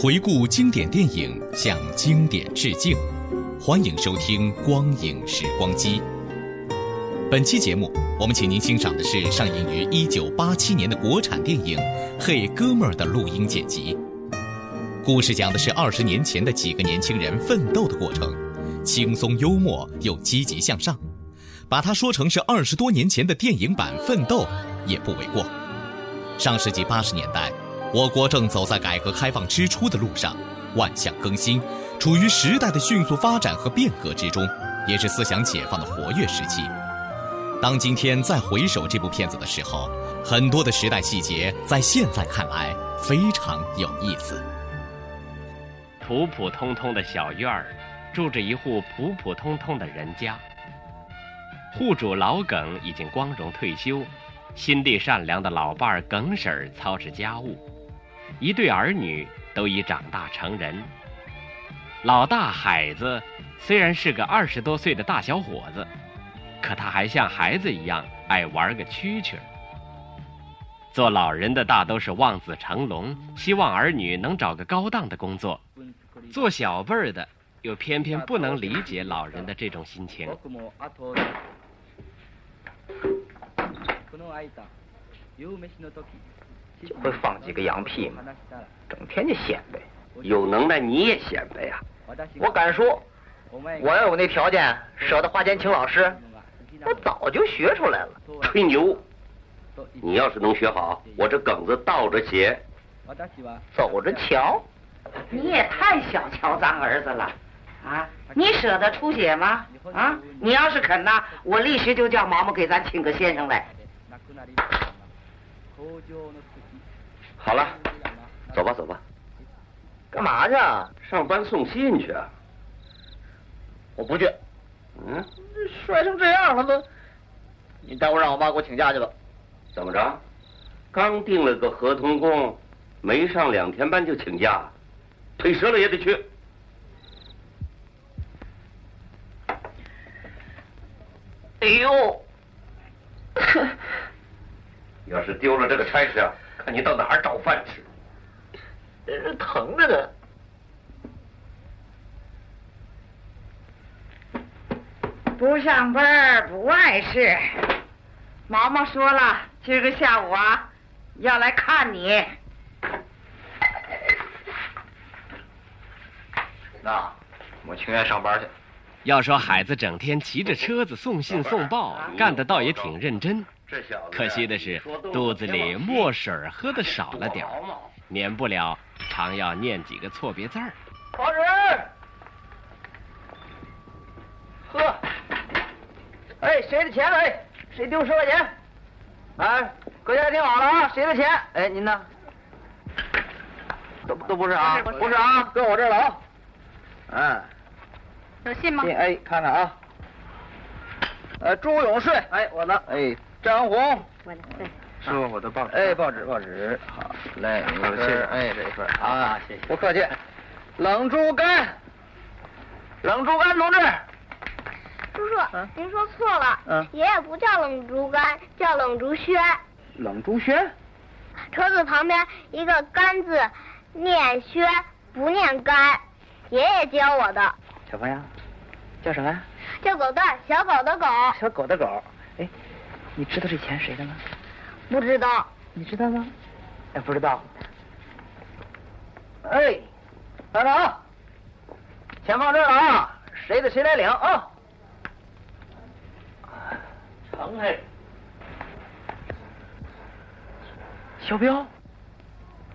回顾经典电影，向经典致敬。欢迎收听《光影时光机》。本期节目，我们请您欣赏的是上映于1987年的国产电影《嘿，哥们儿》的录音剪辑。故事讲的是二十年前的几个年轻人奋斗的过程，轻松幽默又积极向上。把它说成是二十多年前的电影版《奋斗》，也不为过。上世纪八十年代。我国正走在改革开放之初的路上，万象更新，处于时代的迅速发展和变革之中，也是思想解放的活跃时期。当今天再回首这部片子的时候，很多的时代细节在现在看来非常有意思。普普通通的小院儿，住着一户普普通通的人家。户主老耿已经光荣退休，心地善良的老伴儿耿婶儿操持家务。一对儿女都已长大成人。老大海子虽然是个二十多岁的大小伙子，可他还像孩子一样爱玩个蛐蛐。做老人的大都是望子成龙，希望儿女能找个高档的工作；做小辈儿的又偏偏不能理解老人的这种心情。就会放几个羊屁嘛，整天就显摆，有能耐你也显摆呀！我敢说，我要有那条件，舍得花钱请老师，我早就学出来了。吹牛！你要是能学好，我这梗子倒着写，走着瞧。你也太小瞧咱儿子了，啊！你舍得出血吗？啊！你要是肯呐，我立时就叫毛毛给咱请个先生来。好了，走吧走吧。干嘛去啊？上班送信去啊。我不去。嗯？摔成这样了都，你待会让我妈给我请假去吧。怎么着？刚定了个合同工，没上两天班就请假，腿折了也得去。哎呦！要是丢了这个差事啊！看你到哪儿找饭吃？这疼着呢。不上班不碍事。毛毛说了，今个下午啊，要来看你。那我情愿上班去。要说海子整天骑着车子送信送报，干的倒也挺认真。可惜的是，肚子里墨水喝的少了点 免不了常要念几个错别字儿。报纸，喝。哎，谁的钱？哎，谁丢十块钱？哎，各家听好了啊，谁的钱？哎，您呢？都都不是啊，不是啊，搁我这儿了啊。嗯。有信吗？信，哎，看看啊。呃，朱永顺，哎，我呢，哎。张红，我的，是我的报纸。哎，报纸，报纸，好嘞，谢谢。哎，这一份啊，谢谢，不客气。冷猪肝，冷猪肝同志。叔叔，您说错了。嗯。爷爷不叫冷竹竿，叫冷竹轩。冷竹轩。车子旁边一个肝字，念轩不念肝，爷爷教我的。小朋友，叫什么呀？叫狗蛋，小狗的狗。小狗的狗，哎。你知道这钱谁的吗？不知道。你知道吗？哎，不知道。哎，站着啊！钱放这儿了啊，谁的谁来领啊？成嘿，小彪，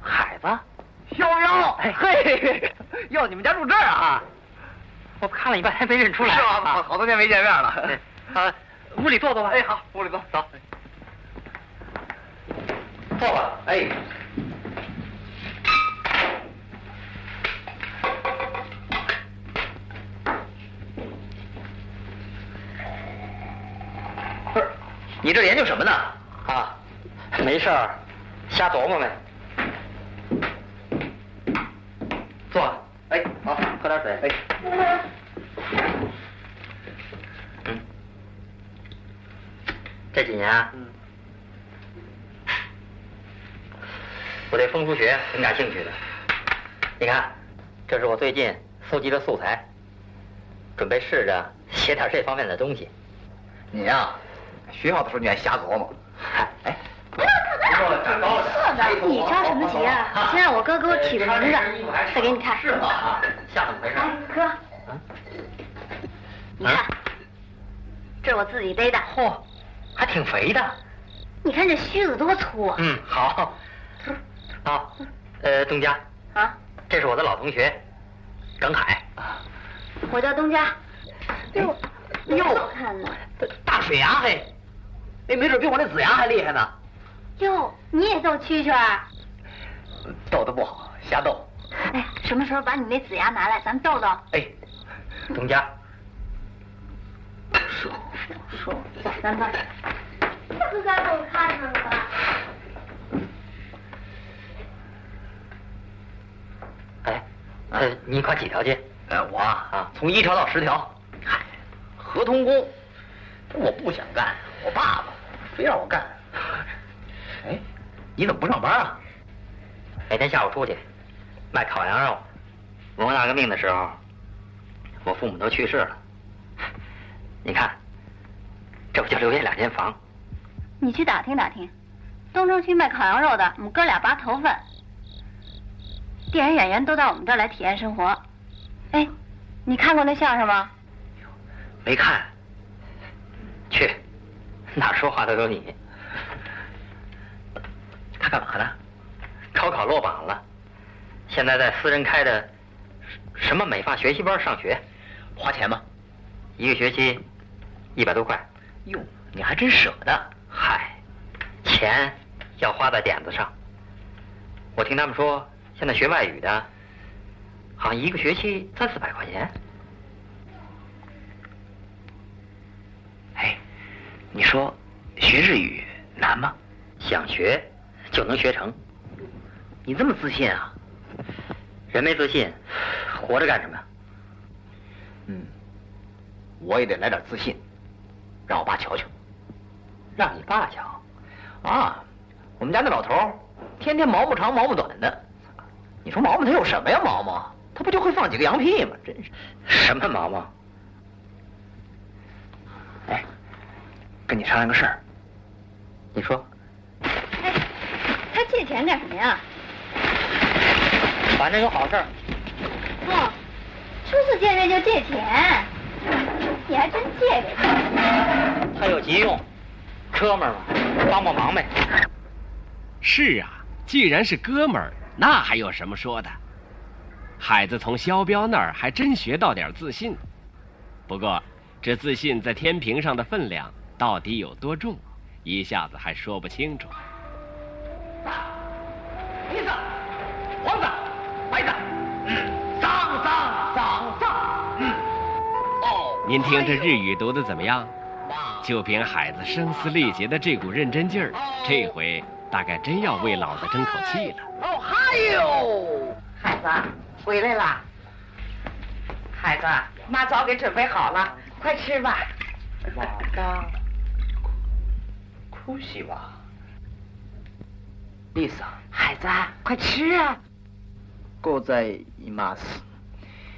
海子，小彪，哎嘿，哟，你们家住这儿啊？我看了一半天没认出来，是吧？好多年没见面了。啊，屋里坐坐吧。哎，好，屋里坐，走。坐吧。哎。不是，你这研究什么呢？啊，没事儿，瞎琢磨呗。坐。哎，好，喝点水。哎。这几年啊，嗯，我对风俗学挺感兴趣的。你看，这是我最近搜集的素材，准备试着写点这方面的东西。你呀、学校的时候你还瞎琢磨。哎，你着什么急啊？先让我哥给我起个名字，再给你看。是吗？像怎么回事？哥，你看，这是我自己背的。嚯，还挺肥的。你看这须子多粗啊！嗯，好。好，呃，东家，啊，这是我的老同学，耿海。我叫东家。哟，哟好看呢。大水牙嘿，哎，没准比我那子牙还厉害呢。哟，你也逗蛐蛐儿？逗的不好，瞎逗。哎，什么时候把你那子牙拿来，咱们逗逗？哎，东家，说说，走，咱们。这不该给我看上了吗？哎，呃，你考几条街？哎，我啊，啊从一条到十条。嗨，合同工，我不想干，我爸爸非让我干。哎，你怎么不上班啊？每天下午出去卖烤羊肉。文化大革命的时候，我父母都去世了。你看，这不就留下两间房？你去打听打听，东城区卖烤羊肉的，我们哥俩拔头份。电影演员都到我们这儿来体验生活。哎，你看过那相声吗？没看。去，哪说话的都你。他干嘛呢？高考落榜了，现在在私人开的什么美发学习班上学，花钱吗？一个学期一百多块。哟，你还真舍得。嗨，钱要花在点子上。我听他们说，现在学外语的，好像一个学期三四百块钱。哎，你说学日语难吗？想学就能学成。你这么自信啊？人没自信，活着干什么？嗯，我也得来点自信，让我爸瞧瞧。让你爸瞧。啊，我们家那老头儿天天毛毛长毛毛短的，你说毛毛他有什么呀？毛毛他不就会放几个羊屁吗？真是。什么毛毛？哎，跟你商量个事儿。你说。哎，他借钱干什么呀？反正有好事儿。哦，初次见面就借钱，你还真借给他？他有急用，哥们儿嘛，帮帮忙呗。是啊，既然是哥们儿，那还有什么说的？海子从肖彪那儿还真学到点自信，不过这自信在天平上的分量到底有多重，一下子还说不清楚。您听这日语读的怎么样？就凭海子声嘶力竭的这股认真劲儿，这回大概真要为老子争口气了。哦嗨哟，孩子回来啦！孩子，妈早给准备好了，快吃吧。哇哒，哭西吧，丽萨。孩子，快吃啊！ございます。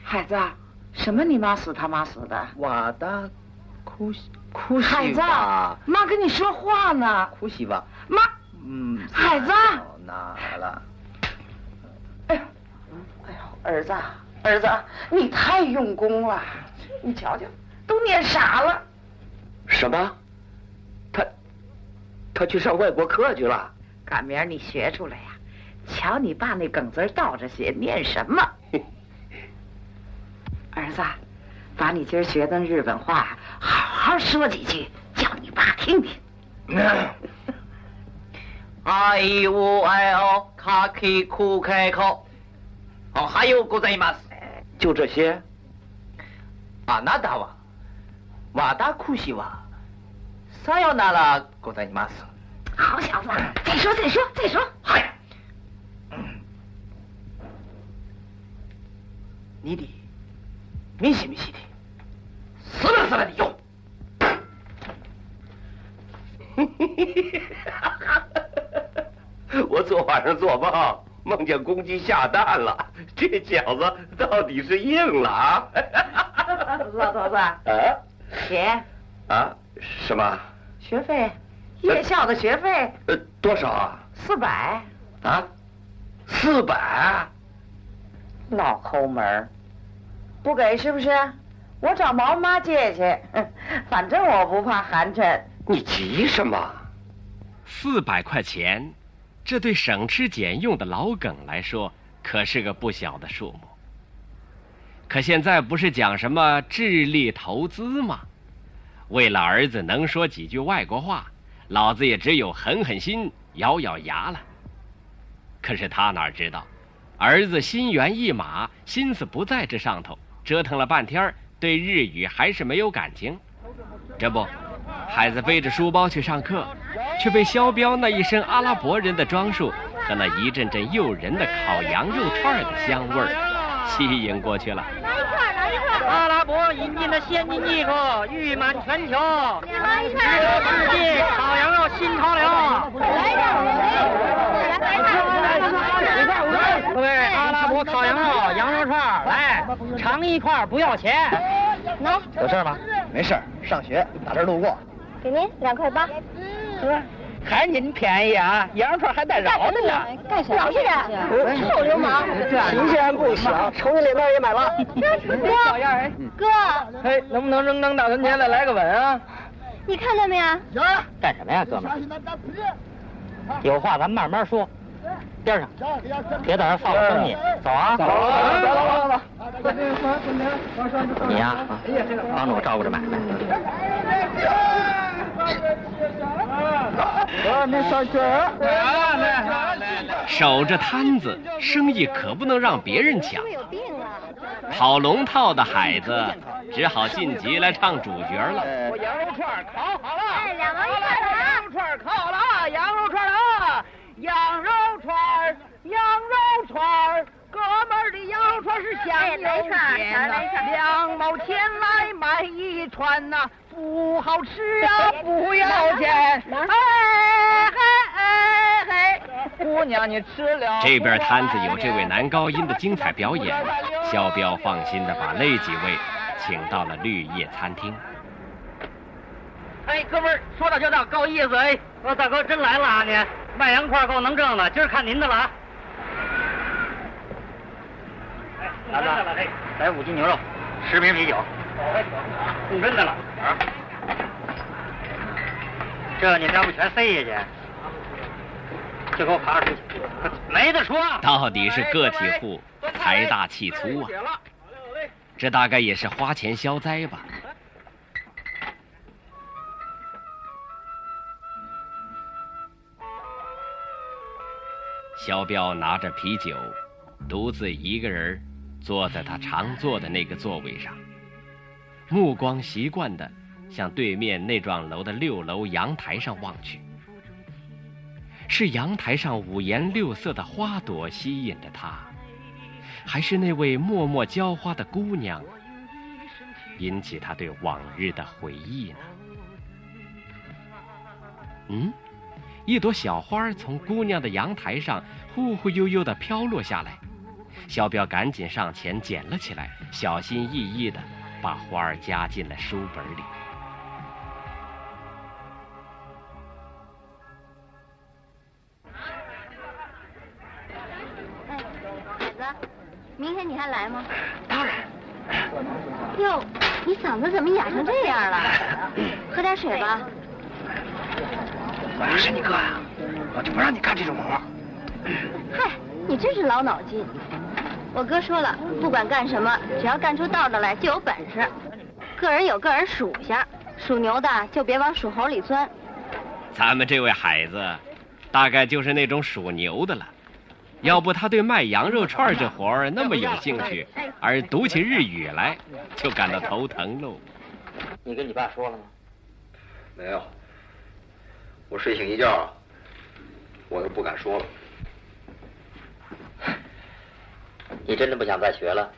孩子， 什么你妈死他妈死的？我的，哭西哭孩子，西吧，妈跟你说话呢。哭西吧，妈，嗯，孩子，哪了。哎呀，儿子，儿子，你太用功了，你瞧瞧，都念傻了。什么？他他去上外国课去了？赶明儿你学出来呀！瞧你爸那梗子倒着写，念什么？儿子，把你今儿学的日本话好好说几句，叫你爸听听。あいうえおかきくけこ。おはようございます。就这些？あなたは、私は、さよならございます。好小子，再说再说再说。はい。你的 密西密西的，死了死了的用。我昨晚上做梦，梦见公鸡下蛋了，这饺子到底是硬了啊！老头子，啊，钱啊，什么？学费，夜校的学费，呃，多少啊？四百。啊，四百？老抠门儿，不给是不是？我找毛妈借去，反正我不怕寒碜。你急什么？四百块钱，这对省吃俭用的老耿来说可是个不小的数目。可现在不是讲什么智力投资吗？为了儿子能说几句外国话，老子也只有狠狠心，咬咬牙了。可是他哪知道，儿子心猿意马，心思不在这上头，折腾了半天，对日语还是没有感情。这不，孩子背着书包去上课，却被肖彪那一身阿拉伯人的装束和那一阵阵诱人的烤羊肉串的香味儿吸引过去了。来一块，来一块。阿拉伯引进的先进技术誉满全球，来一块。世界烤羊肉新潮流。来一块，来一块。各位，阿拉伯烤羊肉、羊肉串，来尝一块不要钱。来，有事吗？没事，上学打这儿路过。给您两块八。哥，还您便宜啊？羊肉串还带饶的呢。干什么？老实点，臭流氓！新鲜不小，瞅你脸蛋也买了。哥，哥，哎，能不能扔张大存钱再来个吻啊？你看见没有？干什么呀，哥们儿？有话咱慢慢说。边上，别在这放了生意。走啊！走走走走走。你呀，帮着我照顾着买卖。守着摊子，生意可不能让别人抢。跑龙套的海子只好晋级来唱主角了。我羊肉串烤好了，哎，两毛一块的啊！羊肉串烤好了啊！羊肉是香又甜呐，两毛钱来买一串呐，不好吃啊，不要钱。哎哎哎嘿，姑娘你吃了。这边摊子有这位男高音的精彩表演，肖彪放心的把那几位请到了绿叶餐厅。哎，哥们儿，说到就到，够意思哎！我大哥真来了啊你，卖羊块够能挣的，今儿看您的了啊！儿子，来五斤牛肉，十瓶啤酒。送真的了啊！这你们要不全塞下去，就给我爬出去，没得说。到底是个体户，财大气粗啊！这大概也是花钱消灾吧。肖彪拿着啤酒，独自一个人坐在他常坐的那个座位上，目光习惯地向对面那幢楼的六楼阳台上望去。是阳台上五颜六色的花朵吸引着他，还是那位默默浇花的姑娘引起他对往日的回忆呢？嗯？一朵小花从姑娘的阳台上忽忽悠悠地飘落下来，肖彪赶紧上前捡了起来，小心翼翼地把花儿夹进了书本里。哎，孩子，明天你还来吗？当然。哟，你嗓子怎么哑成这样了？喝点水吧。我要是你哥呀，我就不让你干这种活。嗨，你真是老脑筋。我哥说了，不管干什么，只要干出道道来就有本事。个人有个人属下，属牛的就别往属猴里钻。咱们这位孩子，大概就是那种属牛的了。要不他对卖羊肉串这活儿那么有兴趣，而读起日语来就感到头疼喽。你跟你爸说了吗？没有。我睡醒一觉，我都不敢说了。你真的不想再学了？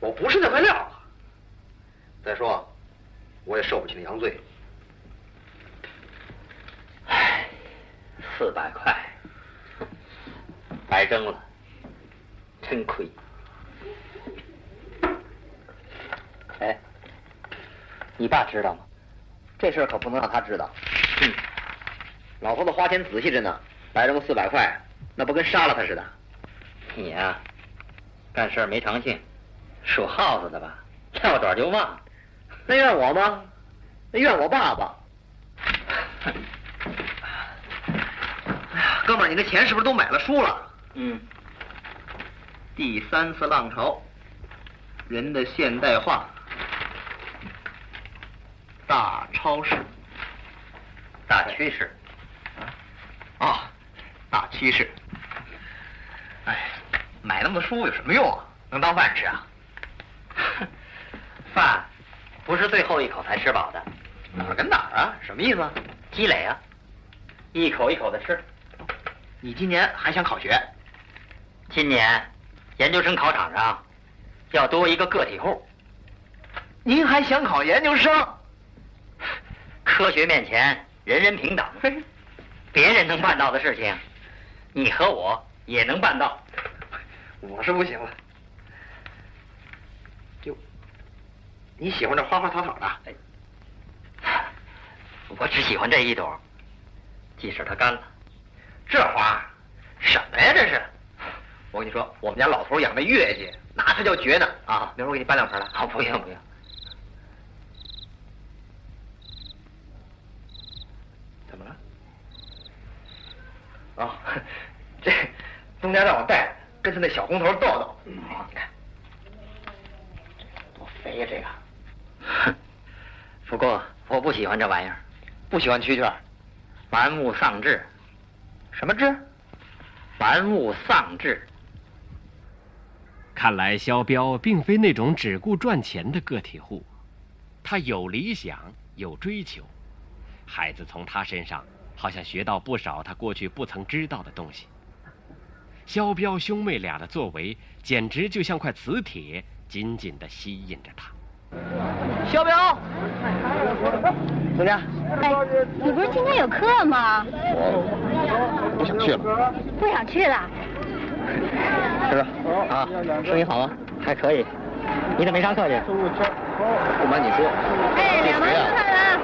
我不是那块料。再说，我也受不起那洋罪。唉，四百块，白挣了，真亏。哎，你爸知道吗？这事可不能让他知道。嗯，老头子花钱仔细着呢，白扔四百块，那不跟杀了他似的。你呀，干事没长性，属耗子的吧？跳短就忘。那怨我吗？那怨我爸爸。哎呀，哥们儿，你的钱是不是都买了书了？嗯。第三次浪潮，人的现代化，大超市，大趋势。啊，大趋势。哎，买那么多书有什么用啊？能当饭吃啊？饭不是最后一口才吃饱的。哪儿跟哪儿啊？什么意思？积累啊，一口一口的吃。你今年还想考学？今年研究生考场上要多一个个体户。您还想考研究生？科学面前人人平等，别人能办到的事情，你和我也能办到。我是不行了。就你喜欢这花花草草的？哎我只喜欢这一朵，即使它干了。这花什么呀？这是？我跟你说，我们家老头养的月季，那才叫绝呢！啊，明儿我给你搬两盆来。好，不用不用。怎么了？啊，这东家让我带，跟他那小红头斗斗。好，你看，多肥呀，这个。哼，不过我不喜欢这玩意儿。不喜欢蛐蛐，玩物丧志。什么志？玩物丧志。看来肖彪并非那种只顾赚钱的个体户，他有理想，有追求。孩子从他身上好像学到不少他过去不曾知道的东西。肖彪兄妹俩的作为简直就像块磁铁，紧紧的吸引着他。肖彪，怎么样？哎，你不是今天有课吗？我不想去了。不想去了？师傅啊，生意好吗？还可以。你怎么没上课去？不瞒你说，哎，两毛一块了。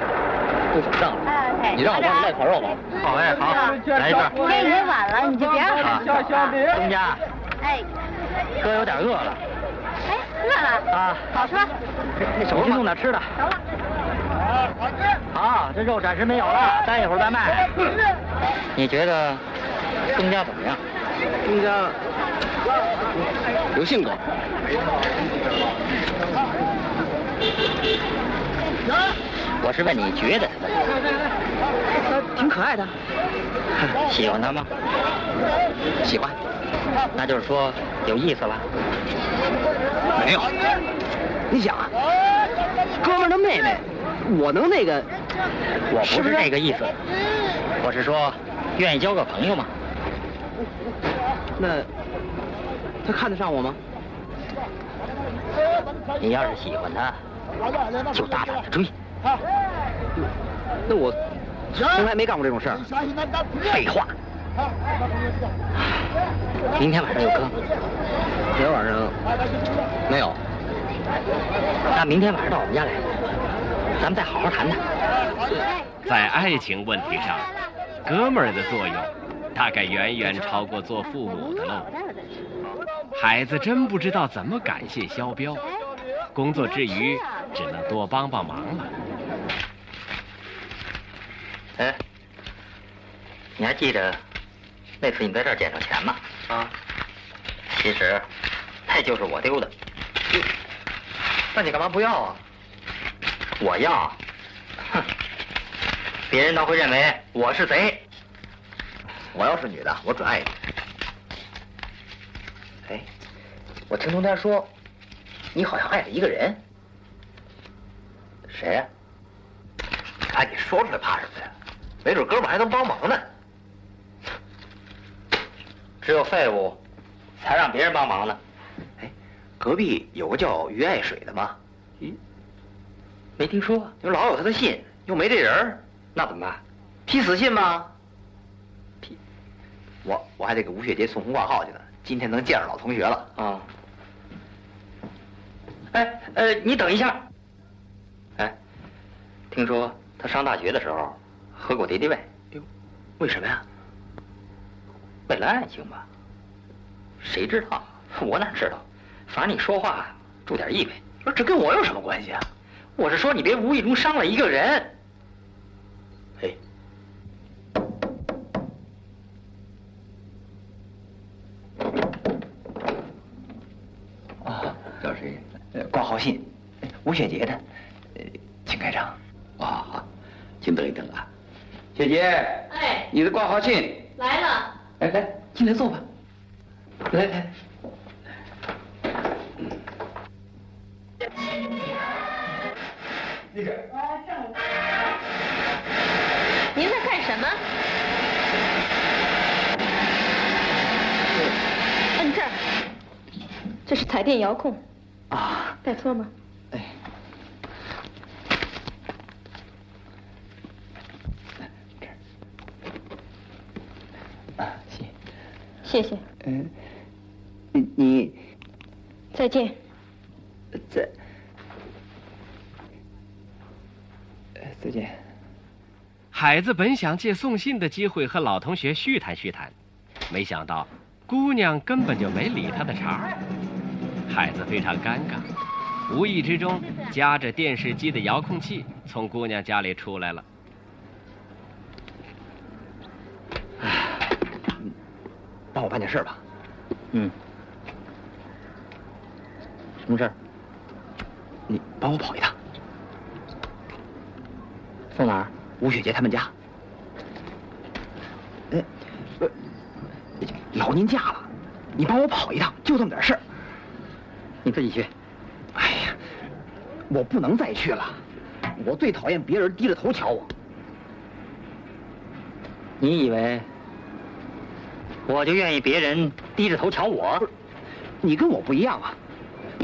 不想上了。你让我帮你卖烤肉吧。好哎，好，来一份。今天已经晚了，你就别让了。东家。哎。哥有点饿了。哎，饿了啊？好说。那手去弄点吃的。行了。好，这肉暂时没有了，待一会儿再卖。你觉得东家怎么样？东家有性格。我是问你觉得挺可爱的。喜欢他吗？喜欢。那就是说有意思了。没有。你想啊，哥们的妹妹，我能那个？我不是这个意思。我是说，愿意交个朋友吗？那他看得上我吗？你要是喜欢他，就大胆的追。那我从来没干过这种事儿。废话。明天晚上有课吗？明天晚上没有。那明天晚上到我们家来，咱们再好好谈谈。在爱情问题上，哥们儿的作用大概远远超过做父母的喽。孩子真不知道怎么感谢肖彪，工作之余只能多帮帮忙了。哎，你还记得那次你在这儿捡着钱吗？啊，其实那就是我丢的。那你干嘛不要啊？我要，哼，别人倒会认为我是贼。我要是女的，我准爱你。哎，我听东天说，你好像爱着一个人。谁呀、哎，你说出来怕什么呀？没准哥们儿还能帮忙呢。只有废物才让别人帮忙呢。哎，隔壁有个叫于爱水的吗？咦，没听说。就老有他的信，又没这人儿，那怎么办？批死信吗？批，我我还得给吴雪杰送红挂号去呢。今天能见着老同学了啊！哎呃，你等一下。哎，听说他上大学的时候喝过敌敌畏。哟，为什么呀？为了爱情吧？谁知道？我哪知道？反正你说话注点意味。不是，这跟我有什么关系啊？我是说你别无意中伤了一个人。哎，啊，找谁？呃，挂号信，吴雪杰的，呃，请开张。啊，好，请等一等啊。雪杰，哎，你的挂号信来了。哎来，进来坐吧。来来。那个。您在干什么？摁这儿。这是彩电遥控。啊。带托吗？哎。啊，谢。谢谢。嗯，你你再见。再呃再见。海子本想借送信的机会和老同学叙谈叙谈，没想到姑娘根本就没理他的茬儿。海子非常尴尬，无意之中夹着电视机的遥控器从姑娘家里出来了。我办点事吧。嗯。什么事儿？你帮我跑一趟。送哪儿？吴雪杰他们家。哎，不，老您驾了，你帮我跑一趟，就这么点事儿。你自己去。哎呀，我不能再去了，我最讨厌别人低着头瞧我。你以为我就愿意别人低着头瞧我？你跟我不一样啊，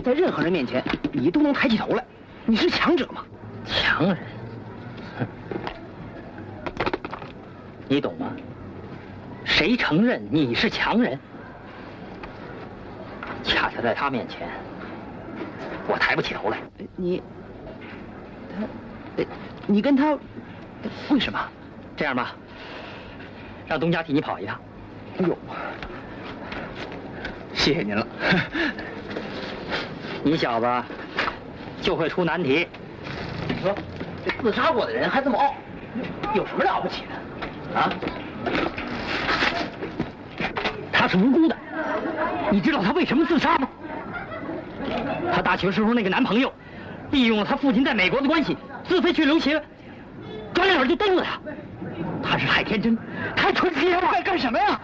在任何人面前你都能抬起头来，你是强者嘛。强人？你懂吗？谁承认你是强人？恰恰在他面前，我抬不起头来。你，他，你跟他，为什么？这样吧，让东家替你跑一趟。哎呦，谢谢您了。你小子就会出难题。你说，这自杀过的人还这么傲，有什么了不起的？啊？他是无辜的，你知道他为什么自杀吗？他大学时候那个男朋友，利用了他父亲在美国的关系，自费去留学，转脸就蹬了他。他是太天真，太纯洁了。干干什么呀？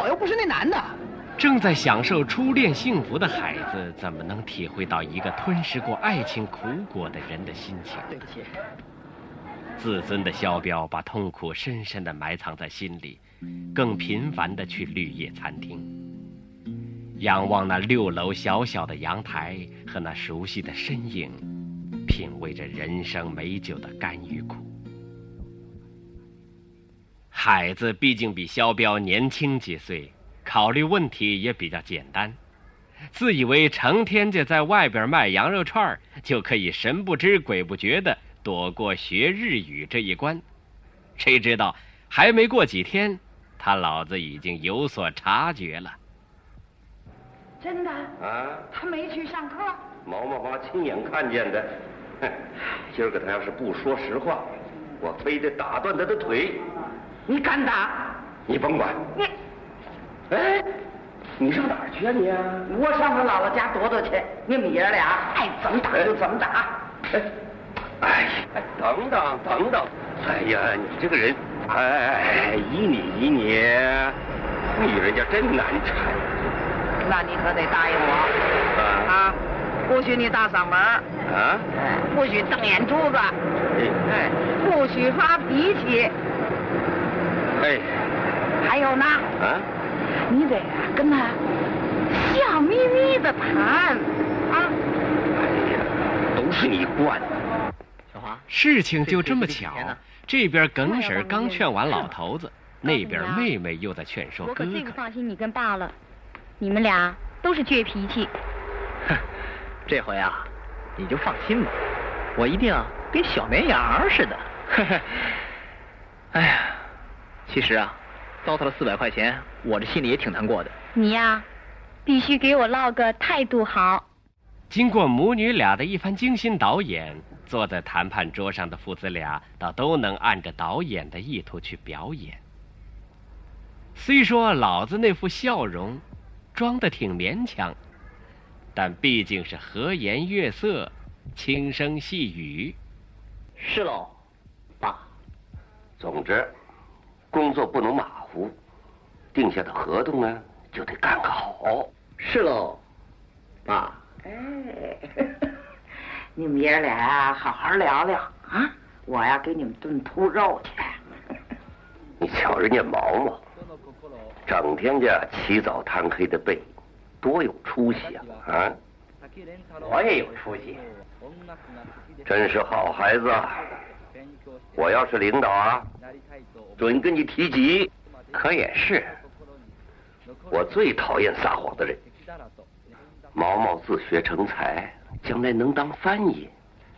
我又不是那男的。正在享受初恋幸福的孩子，怎么能体会到一个吞噬过爱情苦果的人的心情？对不起。自尊的肖彪把痛苦深深的埋藏在心里，更频繁的去绿叶餐厅，仰望那六楼小小的阳台和那熟悉的身影，品味着人生美酒的甘与苦。海子毕竟比肖彪年轻几岁，考虑问题也比较简单，自以为成天就在外边卖羊肉串就可以神不知鬼不觉的。躲过学日语这一关，谁知道还没过几天，他老子已经有所察觉了。真的？啊？他没去上课？毛毛妈亲眼看见的。哼，今儿个他要是不说实话，我非得打断他的腿。你敢打？你甭管。你，哎，你上哪儿去啊你？我上我姥姥家躲躲去。你们爷俩爱怎么打就怎么打。哎，哎呀，等等等等，哎呀，你这个人，哎哎哎，依你依你，女人家真难缠。那你可得答应我啊，不许你大嗓门啊，不许瞪眼珠子，哎，不许发脾气。哎，还有呢，啊，你得跟他笑眯眯的谈啊。哎呀，都是你惯的。小华，事情就这么巧，这边耿婶刚劝完老头子，那边妹妹又在劝说哥哥。我可最不放心你跟爸了，你们俩都是倔脾气。哼，这回啊，你就放心吧，我一定跟小绵羊似的。哎呀。其实啊，糟蹋了四百块钱，我这心里也挺难过的。你呀，必须给我落个态度好。经过母女俩的一番精心导演，坐在谈判桌上的父子俩倒都能按着导演的意图去表演。虽说老子那副笑容装的挺勉强，但毕竟是和颜悦色、轻声细语。是喽，爸。总之。工作不能马虎，定下的合同呢就得干好。是喽，爸。哎，你们爷俩呀，好好聊聊啊！我呀，给你们炖兔肉去。你瞧人家毛毛，整天家起早贪黑的背，多有出息啊！啊，我也有出息，真是好孩子。我要是领导啊。准跟你提及，可也是。我最讨厌撒谎的人。毛毛自学成才，将来能当翻译，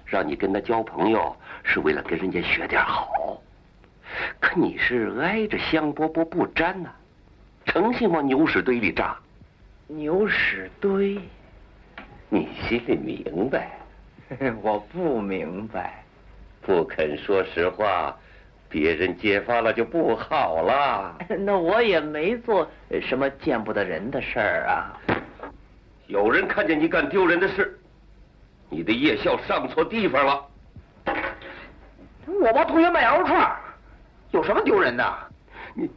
让你跟他交朋友，是为了跟人家学点好。可你是挨着香饽饽不沾呐，诚心往牛屎堆里扎。牛屎堆，你心里明白？我不明白，不肯说实话。别人揭发了就不好了。那我也没做什么见不得人的事儿啊。有人看见你干丢人的事，你的夜校上错地方了。我帮同学卖羊肉串，有什么丢人的？你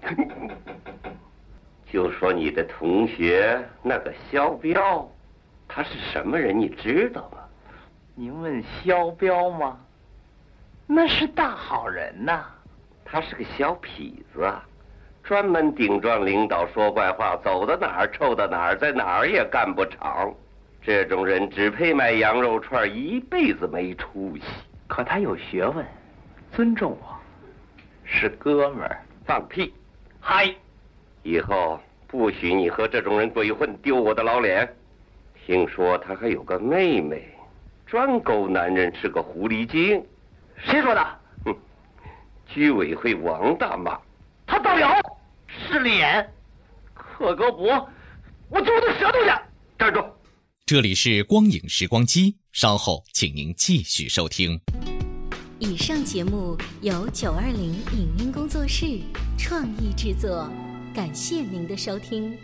就说你的同学那个肖彪，他是什么人？你知道吗？您问肖彪吗？那是大好人呐。他是个小痞子，专门顶撞领导说坏话，走到哪儿臭到哪儿，在哪儿也干不长。这种人只配卖羊肉串，一辈子没出息。可他有学问，尊重我，是哥们儿。放屁！嗨，以后不许你和这种人鬼混，丢我的老脸。听说他还有个妹妹，专勾男人，是个狐狸精。谁说的？居委会王大妈，他造谣，势利眼，克格勃，我揪他舌头去！站住！这里是光影时光机，稍后请您继续收听。以上节目由九二零影音工作室创意制作，感谢您的收听。